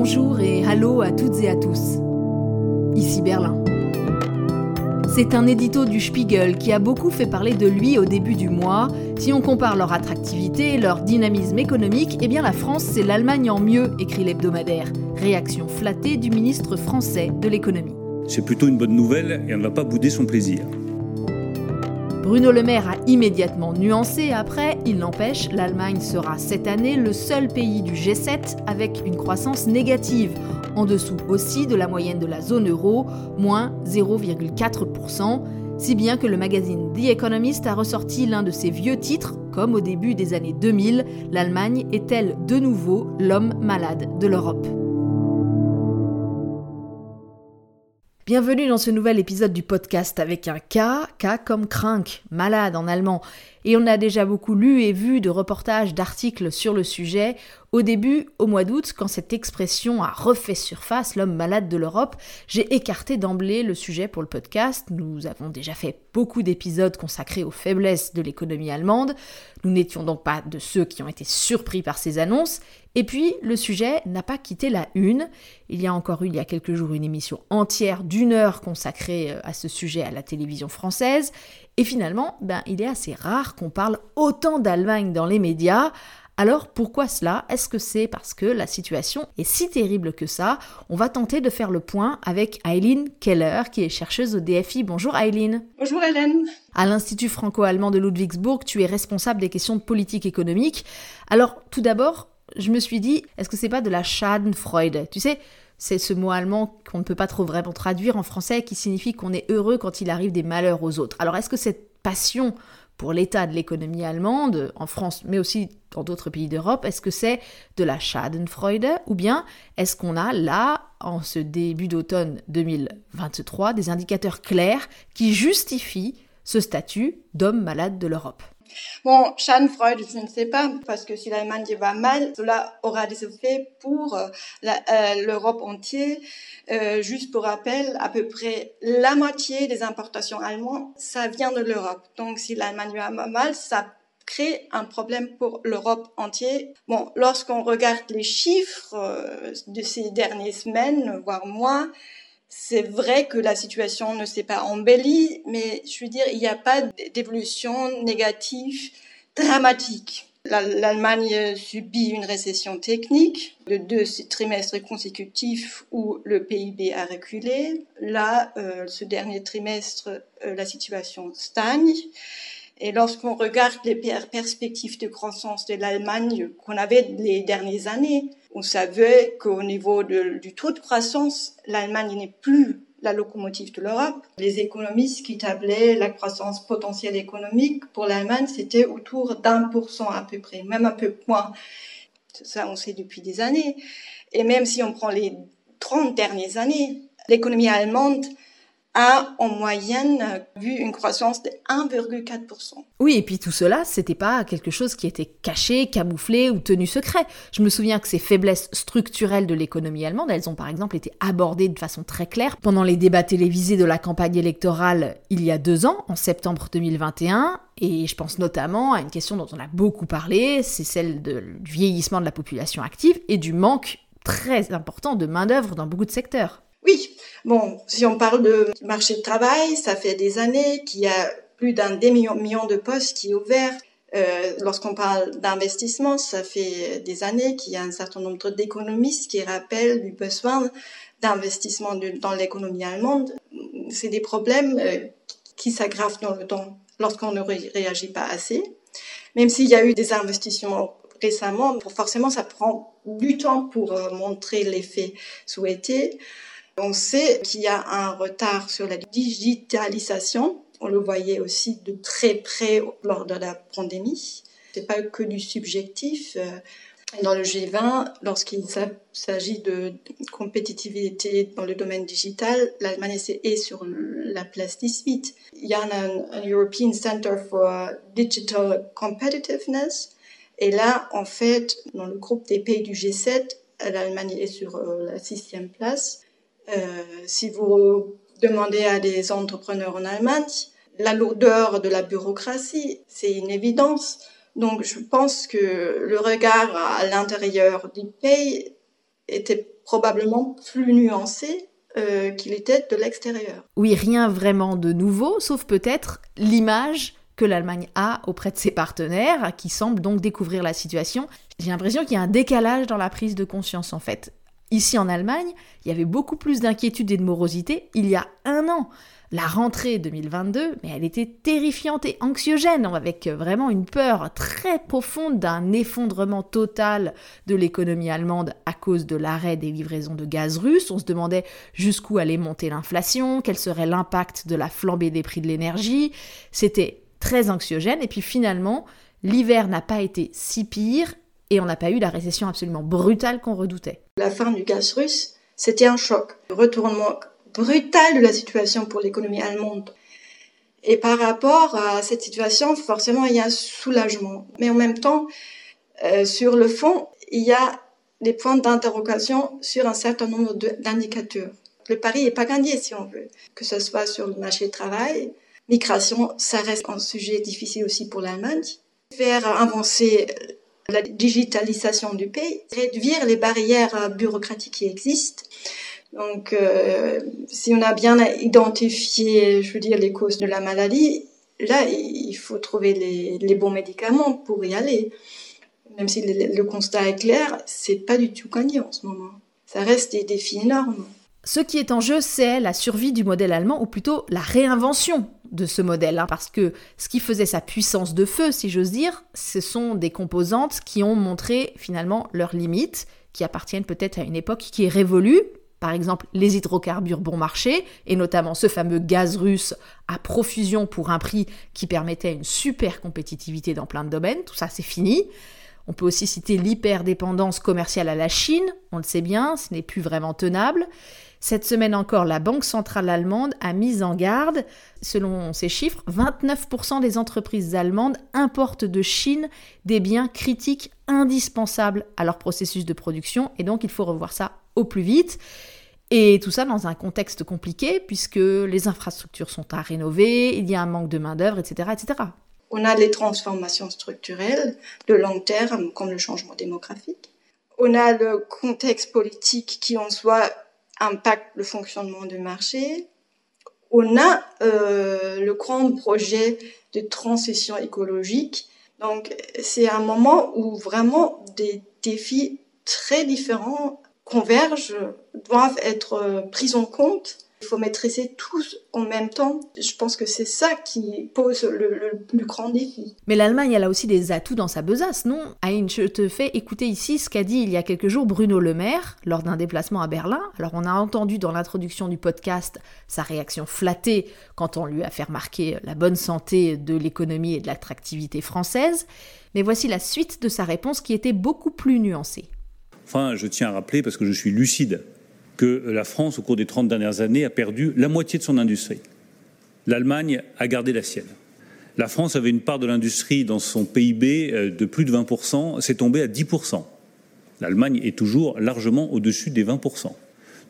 Bonjour et hallo à toutes et à tous. Ici Berlin. C'est un édito du Spiegel qui a beaucoup fait parler de lui au début du mois. Si on compare leur attractivité, leur dynamisme économique, eh bien la France c'est l'Allemagne en mieux, écrit l'hebdomadaire. Réaction flattée du ministre français de l'économie. C'est plutôt une bonne nouvelle et on ne va pas bouder son plaisir. Bruno Le Maire a immédiatement nuancé. Après, il n'empêche, l'Allemagne sera cette année le seul pays du G7 avec une croissance négative, en dessous aussi de la moyenne de la zone euro, moins 0,4%, si bien que le magazine The Economist a ressorti l'un de ses vieux titres, comme au début des années 2000, l'Allemagne est-elle de nouveau l'homme malade de l'Europe? Bienvenue dans ce nouvel épisode du podcast avec un K, K comme krank, malade en allemand. Et on a déjà beaucoup lu et vu de reportages, d'articles sur le sujet. Au début, au mois d'août, quand cette expression a refait surface, l'homme malade de l'Europe, j'ai écarté d'emblée le sujet pour le podcast. Nous avons déjà fait beaucoup d'épisodes consacrés aux faiblesses de l'économie allemande. Nous n'étions donc pas de ceux qui ont été surpris par ces annonces. Et puis, le sujet n'a pas quitté la une. Il y a encore eu, il y a quelques jours, une émission entière d'une heure consacrée euh, à ce sujet à la télévision française. Et finalement, ben, il est assez rare qu'on parle autant d'Allemagne dans les médias. Alors pourquoi cela? Est-ce que c'est parce que la situation est si terrible que ça? On va tenter de faire le point avec Eileen Keller, qui est chercheuse au DFI. Bonjour Eileen. Bonjour Hélène. À l'Institut franco-allemand de Ludwigsburg, tu es responsable des questions de politique économique. Alors tout d'abord, je me suis dit, est-ce que c'est pas de la Schadenfreude? Tu sais, c'est ce mot allemand qu'on ne peut pas trop vraiment traduire en français qui signifie qu'on est heureux quand il arrive des malheurs aux autres. Alors est-ce que cette passion pour l'état de l'économie allemande en France, mais aussi dans d'autres pays d'Europe, est-ce que c'est de la Schadenfreude ou bien est-ce qu'on a là, en ce début d'automne 2023, des indicateurs clairs qui justifient ce statut d'homme malade de l'Europe? Bon, Schadenfreude, je ne sais pas, parce que si l'Allemagne va mal, cela aura des effets pour euh, euh, l'Europe entière. Euh, juste pour rappel, à peu près la moitié des importations allemandes, ça vient de l'Europe. Donc si l'Allemagne va mal, ça crée un problème pour l'Europe entière. Bon, lorsqu'on regarde les chiffres de ces dernières semaines, voire mois, c'est vrai que la situation ne s'est pas embellie, mais je veux dire, il n'y a pas d'évolution négative dramatique. L'Allemagne subit une récession technique de deux trimestres consécutifs où le PIB a reculé. Là, euh, ce dernier trimestre, euh, la situation stagne. Et lorsqu'on regarde les perspectives de croissance de l'Allemagne qu'on avait les dernières années, on savait qu'au niveau du taux de croissance, l'Allemagne n'est plus la locomotive de l'Europe. Les économistes qui tablaient la croissance potentielle économique pour l'Allemagne, c'était autour d'un pour cent à peu près, même un peu moins. Ça, on sait depuis des années. Et même si on prend les 30 dernières années, l'économie allemande a en moyenne vu une croissance de 1,4%. Oui, et puis tout cela, c'était pas quelque chose qui était caché, camouflé ou tenu secret. Je me souviens que ces faiblesses structurelles de l'économie allemande, elles ont par exemple été abordées de façon très claire pendant les débats télévisés de la campagne électorale il y a deux ans, en septembre 2021, et je pense notamment à une question dont on a beaucoup parlé, c'est celle du vieillissement de la population active et du manque très important de main-d'œuvre dans beaucoup de secteurs. Oui, bon, si on parle de marché de travail, ça fait des années qu'il y a plus d'un demi-million de postes qui est ouvert. Euh, Lorsqu'on parle d'investissement, ça fait des années qu'il y a un certain nombre d'économistes qui rappellent du besoin d'investissement dans l'économie allemande. C'est des problèmes euh, qui s'aggravent dans le temps lorsqu'on ne réagit pas assez. Même s'il y a eu des investissements récemment, forcément, ça prend du temps pour euh, montrer l'effet souhaité. On sait qu'il y a un retard sur la digitalisation. On le voyait aussi de très près lors de la pandémie. C'est pas que du subjectif. Euh, dans le G20, lorsqu'il s'agit de compétitivité dans le domaine digital, l'Allemagne est sur la place 18. Il y a un, European Center for Digital Competitiveness. Et là, en fait, dans le groupe des pays du G7, l'Allemagne est sur euh, la sixième place. Euh, si vous demandez à des entrepreneurs en Allemagne, la lourdeur de la bureaucratie, c'est une évidence. Donc je pense que le regard à l'intérieur du pays était probablement plus nuancé euh, qu'il était de l'extérieur. Oui, rien vraiment de nouveau, sauf peut-être l'image que l'Allemagne a auprès de ses partenaires, qui semblent donc découvrir la situation. J'ai l'impression qu'il y a un décalage dans la prise de conscience en fait. Ici en Allemagne, il y avait beaucoup plus d'inquiétude et de morosité il y a un an. La rentrée 2022, mais elle était terrifiante et anxiogène, avec vraiment une peur très profonde d'un effondrement total de l'économie allemande à cause de l'arrêt des livraisons de gaz russe. On se demandait jusqu'où allait monter l'inflation, quel serait l'impact de la flambée des prix de l'énergie. C'était très anxiogène, et puis finalement, l'hiver n'a pas été si pire, et on n'a pas eu la récession absolument brutale qu'on redoutait. La fin du gaz russe, c'était un choc. Le retournement brutal de la situation pour l'économie allemande. Et par rapport à cette situation, forcément, il y a un soulagement. Mais en même temps, euh, sur le fond, il y a des points d'interrogation sur un certain nombre d'indicateurs. Le pari n'est pas gagné, si on veut, que ce soit sur le marché du travail. Migration, ça reste un sujet difficile aussi pour l'Allemagne. Faire avancer la digitalisation du pays, réduire les barrières bureaucratiques qui existent, donc, euh, si on a bien identifié, je veux dire, les causes de la maladie, là, il faut trouver les, bons médicaments pour y aller. Même si le, constat est clair, c'est pas du tout gagné en ce moment. Ça reste des défis énormes. Ce qui est en jeu, c'est la survie du modèle allemand, ou plutôt la réinvention de ce modèle, hein, parce que ce qui faisait sa puissance de feu, si j'ose dire, ce sont des composantes qui ont montré finalement leurs limites, qui appartiennent peut-être à une époque qui est révolue, par exemple les hydrocarbures bon marché, et notamment ce fameux gaz russe à profusion pour un prix qui permettait une super compétitivité dans plein de domaines, tout ça c'est fini. On peut aussi citer l'hyperdépendance commerciale à la Chine, on le sait bien, ce n'est plus vraiment tenable. Cette semaine encore, la Banque centrale allemande a mis en garde, selon ces chiffres, 29% des entreprises allemandes importent de Chine des biens critiques indispensables à leur processus de production, et donc il faut revoir ça au plus vite. Et tout ça dans un contexte compliqué, puisque les infrastructures sont à rénover, il y a un manque de main-d'œuvre, etc., etc. On a les transformations structurelles de long terme, comme le changement démographique. On a le contexte politique qui en soi impacte le fonctionnement du marché. On a euh, le grand projet de transition écologique. Donc c'est un moment où vraiment des défis très différents convergent doivent être euh, prises en compte. Il faut maîtriser tous en même temps. Je pense que c'est ça qui pose le, plus grand défi. Mais l'Allemagne, elle a aussi des atouts dans sa besace, non? Aïn, je te fais écouter ici ce qu'a dit il y a quelques jours Bruno Le Maire lors d'un déplacement à Berlin. Alors on a entendu dans l'introduction du podcast sa réaction flattée quand on lui a fait remarquer la bonne santé de l'économie et de l'attractivité française. Mais voici la suite de sa réponse qui était beaucoup plus nuancée. Enfin, je tiens à rappeler, parce que je suis lucide, que la France, au cours des 30 dernières années, a perdu la moitié de son industrie. L'Allemagne a gardé la sienne. La France avait une part de l'industrie dans son PIB euh, de plus de 20%, c'est tombé à 10%. L'Allemagne est toujours largement au-dessus des 20%.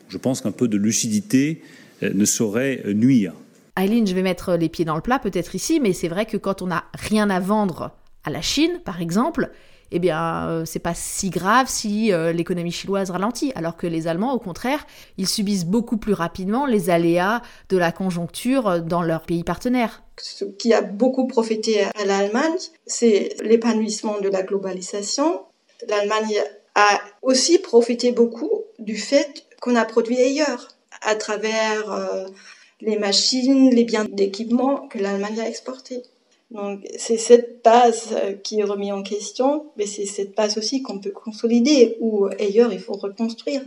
Je pense qu'un peu de lucidité euh, ne saurait euh, nuire. Aileen, je vais mettre les pieds dans le plat peut-être ici, mais c'est vrai que quand on n'a rien à vendre à la Chine, par exemple, eh bien, euh, c'est pas si grave si euh, l'économie chinoise ralentit. Alors que les Allemands, au contraire, ils subissent beaucoup plus rapidement les aléas de la conjoncture euh, dans leurs pays partenaires. Ce qui a beaucoup profité à l'Allemagne, c'est l'épanouissement de la globalisation. L'Allemagne a aussi profité beaucoup du fait qu'on a produit ailleurs, à travers les machines, les biens d'équipement que l'Allemagne a exportés. Donc c'est cette base euh, qui est remise en question, mais c'est cette base aussi qu'on peut consolider ou ailleurs il faut reconstruire.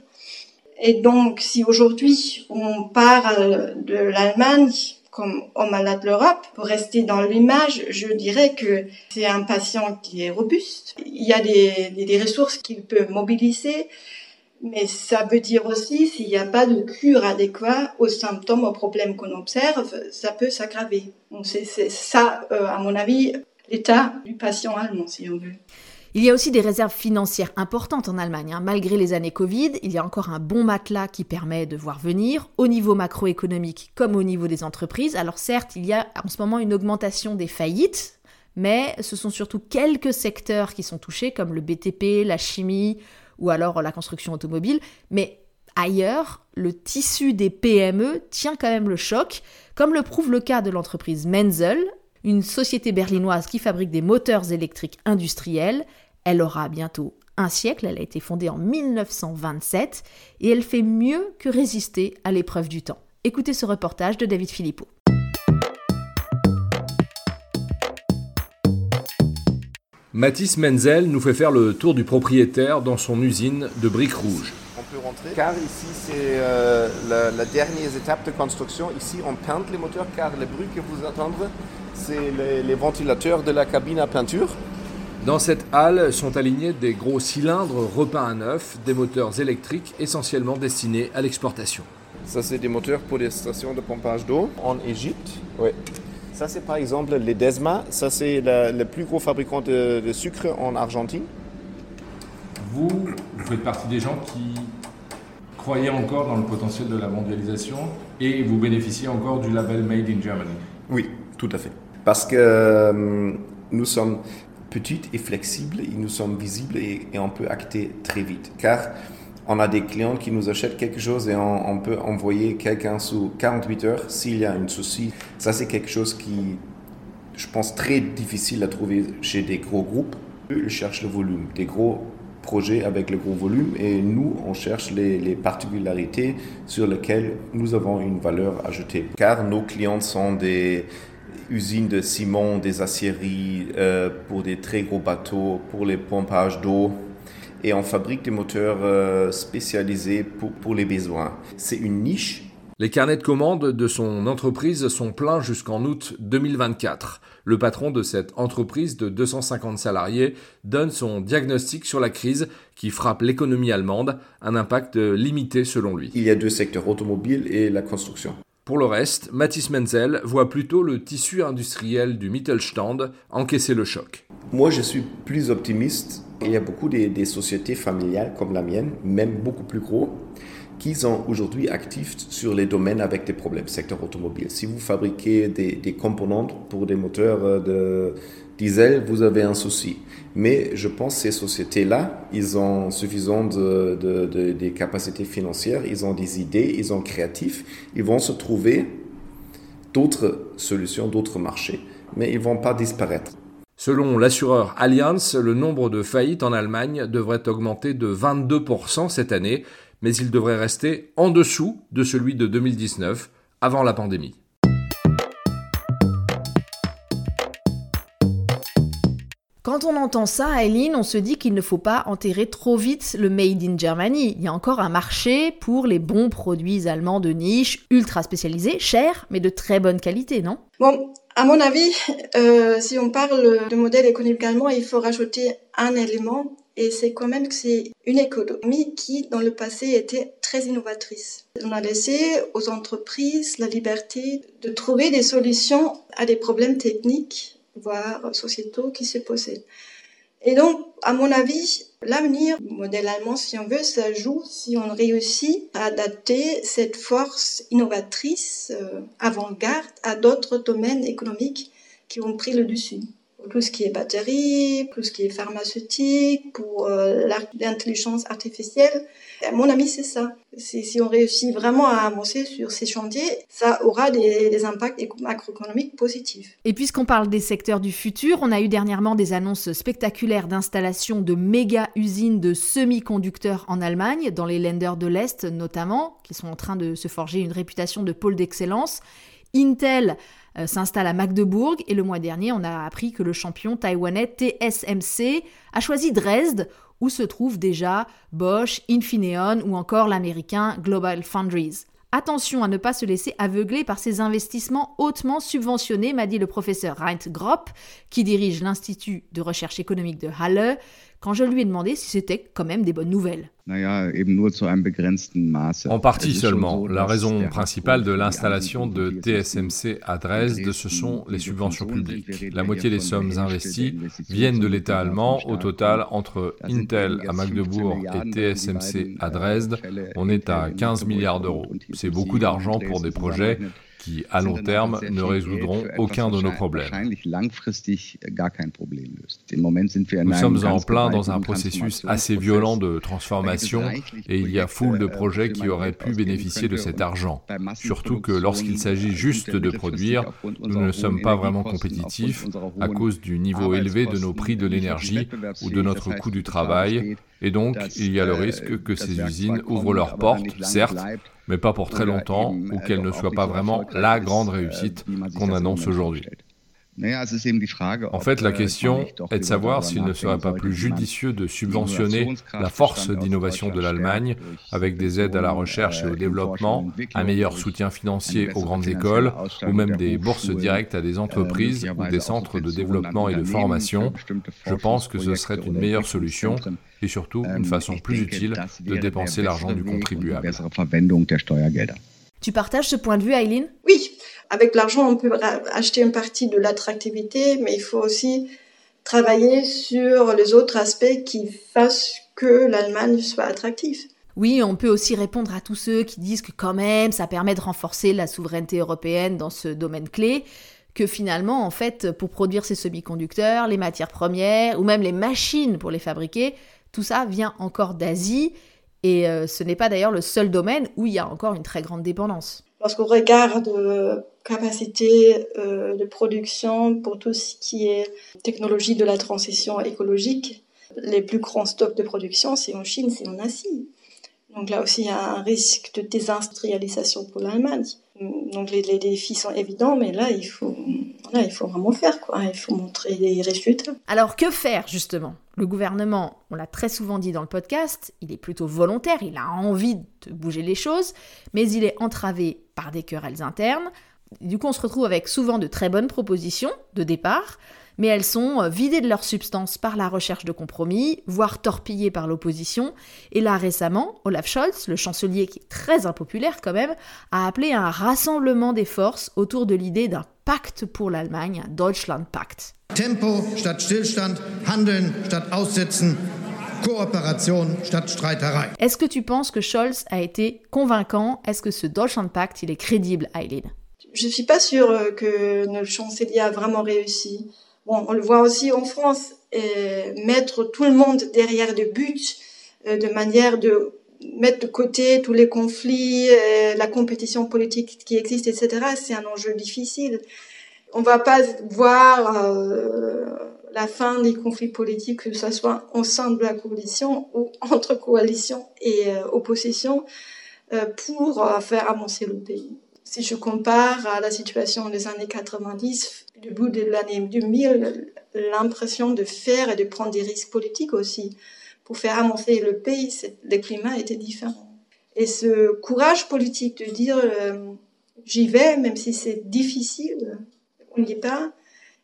Et donc si aujourd'hui on parle de l'Allemagne comme homme malade de l'Europe, pour rester dans l'image, je dirais que c'est un patient qui est robuste. Il y a des, des ressources qu'il peut mobiliser, mais ça veut dire aussi, s'il n'y a pas de cure adéquate aux symptômes, aux problèmes qu'on observe, ça peut s'aggraver. C'est ça, euh, à mon avis, l'état du patient allemand, si on veut. Il y a aussi des réserves financières importantes en Allemagne. Hein. Malgré les années Covid, il y a encore un bon matelas qui permet de voir venir, au niveau macroéconomique comme au niveau des entreprises. Alors certes, il y a en ce moment une augmentation des faillites, mais ce sont surtout quelques secteurs qui sont touchés, comme le BTP, la chimie, ou alors la construction automobile, mais Ailleurs, le tissu des PME tient quand même le choc, comme le prouve le cas de l'entreprise Menzel, une société berlinoise qui fabrique des moteurs électriques industriels. Elle aura bientôt un siècle, elle a été fondée en 1927 et elle fait mieux que résister à l'épreuve du temps. Écoutez ce reportage de David Philippot. Mathis Menzel nous fait faire le tour du propriétaire dans son usine de briques rouges. On peut rentrer car ici c'est euh, la, dernière étape de construction. Ici on peint les moteurs car les bruits que vous entendez c'est les, ventilateurs de la cabine à peinture. Dans cette halle sont alignés des gros cylindres repeints à neuf, des moteurs électriques essentiellement destinés à l'exportation. Ça, c'est des moteurs pour des stations de pompage d'eau en Égypte. Ouais. Ça, c'est par exemple les Desma. Ça, c'est le plus gros fabricant de, sucre en Argentine. Vous, vous faites partie des gens qui croyaient encore dans le potentiel de la mondialisation et vous bénéficiez encore du label Made in Germany. Oui, tout à fait. Parce que euh, nous sommes petites et flexibles, et nous sommes visibles et, et on peut acter très vite. Car on a des clients qui nous achètent quelque chose et on, peut envoyer quelqu'un sous 48 heures s'il y a un souci. Ça, c'est quelque chose qui, je pense, très difficile à trouver chez des gros groupes. Ils cherchent le volume, des gros projets avec le gros volume et nous, on cherche les, particularités sur lesquelles nous avons une valeur ajoutée. Car nos clients sont des usines de ciment, des aciéries euh, pour des très gros bateaux, pour les pompages d'eau, et on fabrique des moteurs euh, spécialisés pour, pour les besoins. C'est une niche. Les carnets de commandes de son entreprise sont pleins jusqu'en août 2024. Le patron de cette entreprise de 250 salariés donne son diagnostic sur la crise qui frappe l'économie allemande, un impact limité selon lui. Il y a deux secteurs, automobile et la construction. Pour le reste, Mathis Menzel voit plutôt le tissu industriel du Mittelstand encaisser le choc. Moi, je suis plus optimiste. Il y a beaucoup des, sociétés familiales comme la mienne, même beaucoup plus gros, qui sont aujourd'hui actifs sur les domaines avec des problèmes, secteur automobile. Si vous fabriquez des, composantes pour des moteurs euh, de diesel, vous avez un souci. Mais je pense que ces sociétés-là, ils ont suffisamment de, capacités financières, ils ont des idées, ils sont créatifs, ils vont se trouver d'autres solutions, d'autres marchés, mais ils ne vont pas disparaître. Selon l'assureur Allianz, le nombre de faillites en Allemagne devrait augmenter de 22% cette année, mais il devrait rester en dessous de celui de 2019, avant la pandémie. Quand on entend ça, Eileen, on se dit qu'il ne faut pas enterrer trop vite le Made in Germany. Il y a encore un marché pour les bons produits allemands de niche, ultra spécialisés, chers, mais de très bonne qualité, non? Bon, à mon avis, euh, si on parle de modèle économique allemand, il faut rajouter un élément, et c'est quand même que c'est une économie qui, dans le passé, était très innovatrice. On a laissé aux entreprises la liberté de trouver des solutions à des problèmes techniques voire sociétaux qui se possèdent. Et donc, à mon avis, l'avenir modèle allemand, si on veut, ça joue si on réussit à adapter cette force innovatrice, euh, avant-garde, à d'autres domaines économiques qui ont pris le dessus tout ce qui est batterie, tout ce qui est pharmaceutique, pour euh, l'intelligence artificielle. Mon avis, c'est ça. Si on réussit vraiment à avancer sur ces chantiers, ça aura des, impacts macroéconomiques positifs. Et puisqu'on parle des secteurs du futur, on a eu dernièrement des annonces spectaculaires d'installation de méga usines de semi-conducteurs en Allemagne, dans les lenders de l'Est notamment, qui sont en train de se forger une réputation de pôle d'excellence. Intel euh, s'installe à Magdebourg et le mois dernier, on a appris que le champion taïwanais TSMC a choisi Dresde où se trouvent déjà Bosch, Infineon ou encore l'américain Global Foundries. Attention à ne pas se laisser aveugler par ces investissements hautement subventionnés, m'a dit le professeur Reint Gropp, qui dirige l'Institut de recherche économique de Halle, quand je lui ai demandé si c'était quand même des bonnes nouvelles. En partie seulement. La raison principale de l'installation de TSMC à Dresde, ce sont les subventions publiques. La moitié des sommes investies viennent de l'État allemand. Au total, entre Intel à Magdebourg et TSMC à Dresde, on est à 15 milliards d'euros. C'est beaucoup d'argent pour des projets qui, à long terme, ne résoudront aucun de nos problèmes. Nous sommes en plein dans un processus assez violent de transformation et il y a foule de projets qui auraient pu bénéficier de cet argent. Surtout que lorsqu'il s'agit juste de produire, nous ne sommes pas vraiment compétitifs à cause du niveau élevé de nos prix de l'énergie ou de notre coût du travail. Et donc, il y a le risque que ces usines ouvrent leurs portes, certes, mais pas pour très longtemps, ou qu'elles ne soient pas vraiment la grande réussite qu'on annonce aujourd'hui. En fait, la question est de savoir s'il ne serait pas plus judicieux de subventionner la force d'innovation de l'Allemagne avec des aides à la recherche et au développement, un meilleur soutien financier aux grandes écoles ou même des bourses directes à des entreprises ou des centres de développement et de formation. Je pense que ce serait une meilleure solution et surtout une façon plus utile de dépenser l'argent du contribuable. Tu partages ce point de vue, Eileen Oui, avec l'argent, on peut acheter une partie de l'attractivité, mais il faut aussi travailler sur les autres aspects qui fassent que l'Allemagne soit attractive. Oui, on peut aussi répondre à tous ceux qui disent que quand même, ça permet de renforcer la souveraineté européenne dans ce domaine clé, que finalement, en fait, pour produire ces semi-conducteurs, les matières premières, ou même les machines pour les fabriquer, tout ça vient encore d'Asie, et euh, ce n'est pas d'ailleurs le seul domaine où il y a encore une très grande dépendance. Lorsqu'on regarde euh, capacité euh, de production pour tout ce qui est technologie de la transition écologique, les plus grands stocks de production, c'est en Chine, c'est en Asie. Donc là aussi, il y a un risque de désindustrialisation pour l'Allemagne. Donc les, défis sont évidents, mais là, il faut, il faut vraiment faire, quoi. Il faut montrer des résultats. Alors, que faire, justement? Le gouvernement, on l'a très souvent dit dans le podcast, il est plutôt volontaire, il a envie de bouger les choses, mais il est entravé par des querelles internes. Du coup, on se retrouve avec souvent de très bonnes propositions de départ, mais elles sont euh, vidées de leur substance par la recherche de compromis, voire torpillées par l'opposition. Et là, récemment, Olaf Scholz, le chancelier qui est très impopulaire quand même, a appelé à un rassemblement des forces autour de l'idée d'un pacte pour l'Allemagne, un Deutschland Pact. Tempo statt Stillstand, Handeln statt Aussitzen. Kooperation statt Streiterei. Est-ce que tu penses que Scholz a été convaincant? Est-ce que ce Deutschland Pact, il est crédible, Eileen Je ne suis pas sûre euh, que le chancelier a vraiment réussi. Bon, on le voit aussi en France, et mettre tout le monde derrière le but euh, de manière de mettre de côté tous les conflits, euh, la compétition politique qui existe, etc. C'est un enjeu difficile. On va pas voir euh, la fin des conflits politiques, que ce soit au sein de la coalition ou entre coalition et opposition, pour faire avancer le pays. Si je compare à la situation des années 90, du bout de l'année 2000, l'impression de faire et de prendre des risques politiques aussi pour faire avancer le pays, le climat était différent. Et ce courage politique de dire euh, j'y vais, même si c'est difficile, on n'y est pas,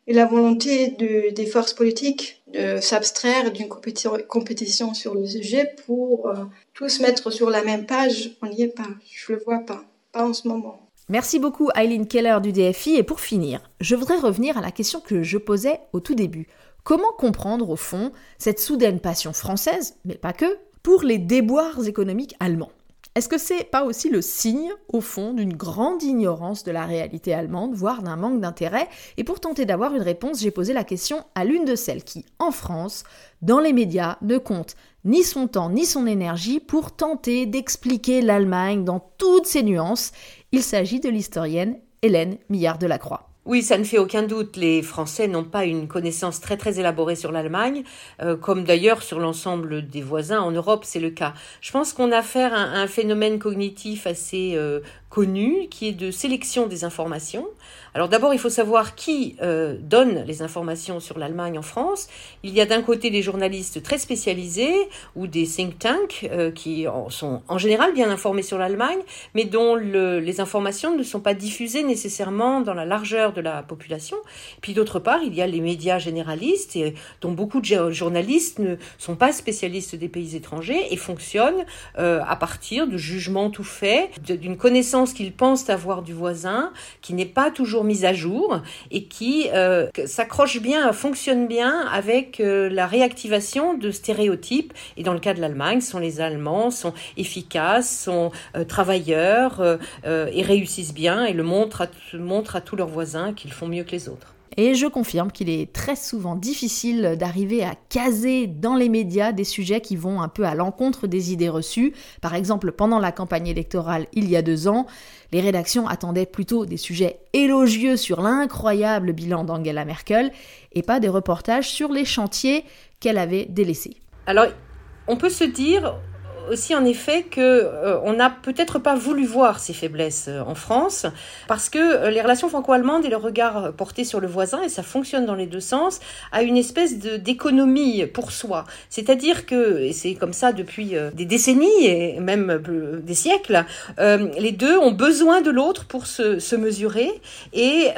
et la volonté de, des forces politiques de s'abstraire d'une compétition, sur le sujet pour euh, tous mettre sur la même page, on n'y est pas. Je le vois pas, pas en ce moment. Merci beaucoup Eileen Keller du DFI et pour finir, je voudrais revenir à la question que je posais au tout début. Comment comprendre au fond cette soudaine passion française, mais pas que, pour les déboires économiques allemands? Est-ce que c'est pas aussi le signe, au fond, d'une grande ignorance de la réalité allemande, voire d'un manque d'intérêt? Et pour tenter d'avoir une réponse, j'ai posé la question à l'une de celles qui, en France, dans les médias, ne compte ni son temps ni son énergie pour tenter d'expliquer l'Allemagne dans toutes ses nuances il s'agit de l'historienne Hélène Millard de la Croix. Oui, ça ne fait aucun doute. Les Français n'ont pas une connaissance très très élaborée sur l'Allemagne, euh, comme d'ailleurs sur l'ensemble des voisins en Europe, c'est le cas. Je pense qu'on a affaire à un phénomène cognitif assez euh, connu, qui est de sélection des informations. Alors d'abord, il faut savoir qui euh, donne les informations sur l'Allemagne en France. Il y a d'un côté des journalistes très spécialisés ou des think tanks euh, qui sont en général bien informés sur l'Allemagne, mais dont le, les informations ne sont pas diffusées nécessairement dans la largeur de la population. Puis d'autre part, il y a les médias généralistes, et, dont beaucoup de journalistes ne sont pas spécialistes des pays étrangers et fonctionnent euh, à partir de jugements tout faits, d'une connaissance qu'ils pensent avoir du voisin, qui n'est pas toujours mise à jour et qui euh, s'accroche bien, fonctionne bien avec euh, la réactivation de stéréotypes. Et dans le cas de l'Allemagne, sont les Allemands sont efficaces, sont travailleurs et réussissent bien et le montrent à tous leurs voisins qu'ils font mieux que les autres. Et je confirme qu'il est très souvent difficile d'arriver à caser dans les médias des sujets qui vont un peu à l'encontre des idées reçues. Par exemple, pendant la campagne électorale il y a deux ans, les rédactions attendaient plutôt des sujets élogieux sur l'incroyable bilan d'Angela Merkel et pas des reportages sur les chantiers qu'elle avait délaissés. Alors, on peut se dire, aussi en effet que euh, on n'a peut-être pas voulu voir ces faiblesses euh, en France parce que euh, les relations franco-allemandes et le regard porté sur le voisin et ça fonctionne dans les deux sens a une espèce de d'économie pour soi. C'est-à-dire que et c'est comme ça depuis des décennies et même des siècles, les deux ont besoin de l'autre pour se, se, mesurer et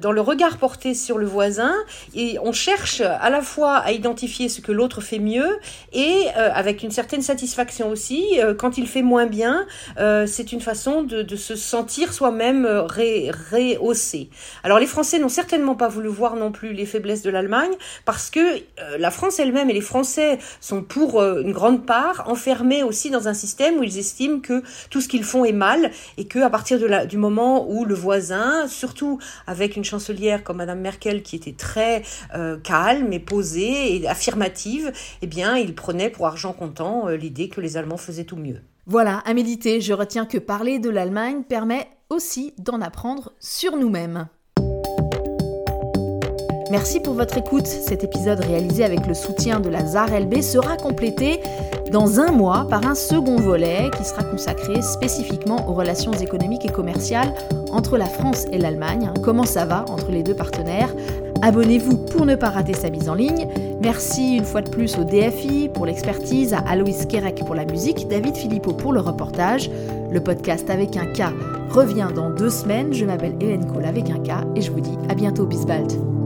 dans le regard porté sur le voisin, et on cherche à la fois à identifier ce que l'autre fait mieux et avec une certaine satisfaction aussi. Euh, quand il fait moins bien, euh, c'est une façon de, se sentir soi-même euh, rehaussé. Alors les Français n'ont certainement pas voulu voir non plus les faiblesses de l'Allemagne parce que la France elle-même et les Français sont pour une grande part enfermés aussi dans un système où ils estiment que tout ce qu'ils font est mal et que à partir du moment où le voisin, surtout avec une chancelière comme Madame Merkel qui était très calme et posée et affirmative, eh bien il prenait pour argent comptant l'idée que les Allemands faisaient tout mieux. Voilà, à méditer, je retiens que parler de l'Allemagne permet aussi d'en apprendre sur nous-mêmes. Merci pour votre écoute. Cet épisode réalisé avec le soutien de la ZAR LB sera complété dans un mois par un second volet qui sera consacré spécifiquement aux relations économiques et commerciales entre la France et l'Allemagne. Comment ça va entre les deux partenaires? Abonnez-vous pour ne pas rater sa mise en ligne. Merci une fois de plus au DFI pour l'expertise, à Aloïs Kerek pour la musique, David Philippot pour le reportage. Le podcast avec un K revient dans deux semaines. Je m'appelle Hélène Cole avec un K et je vous dis à bientôt, Bisbald.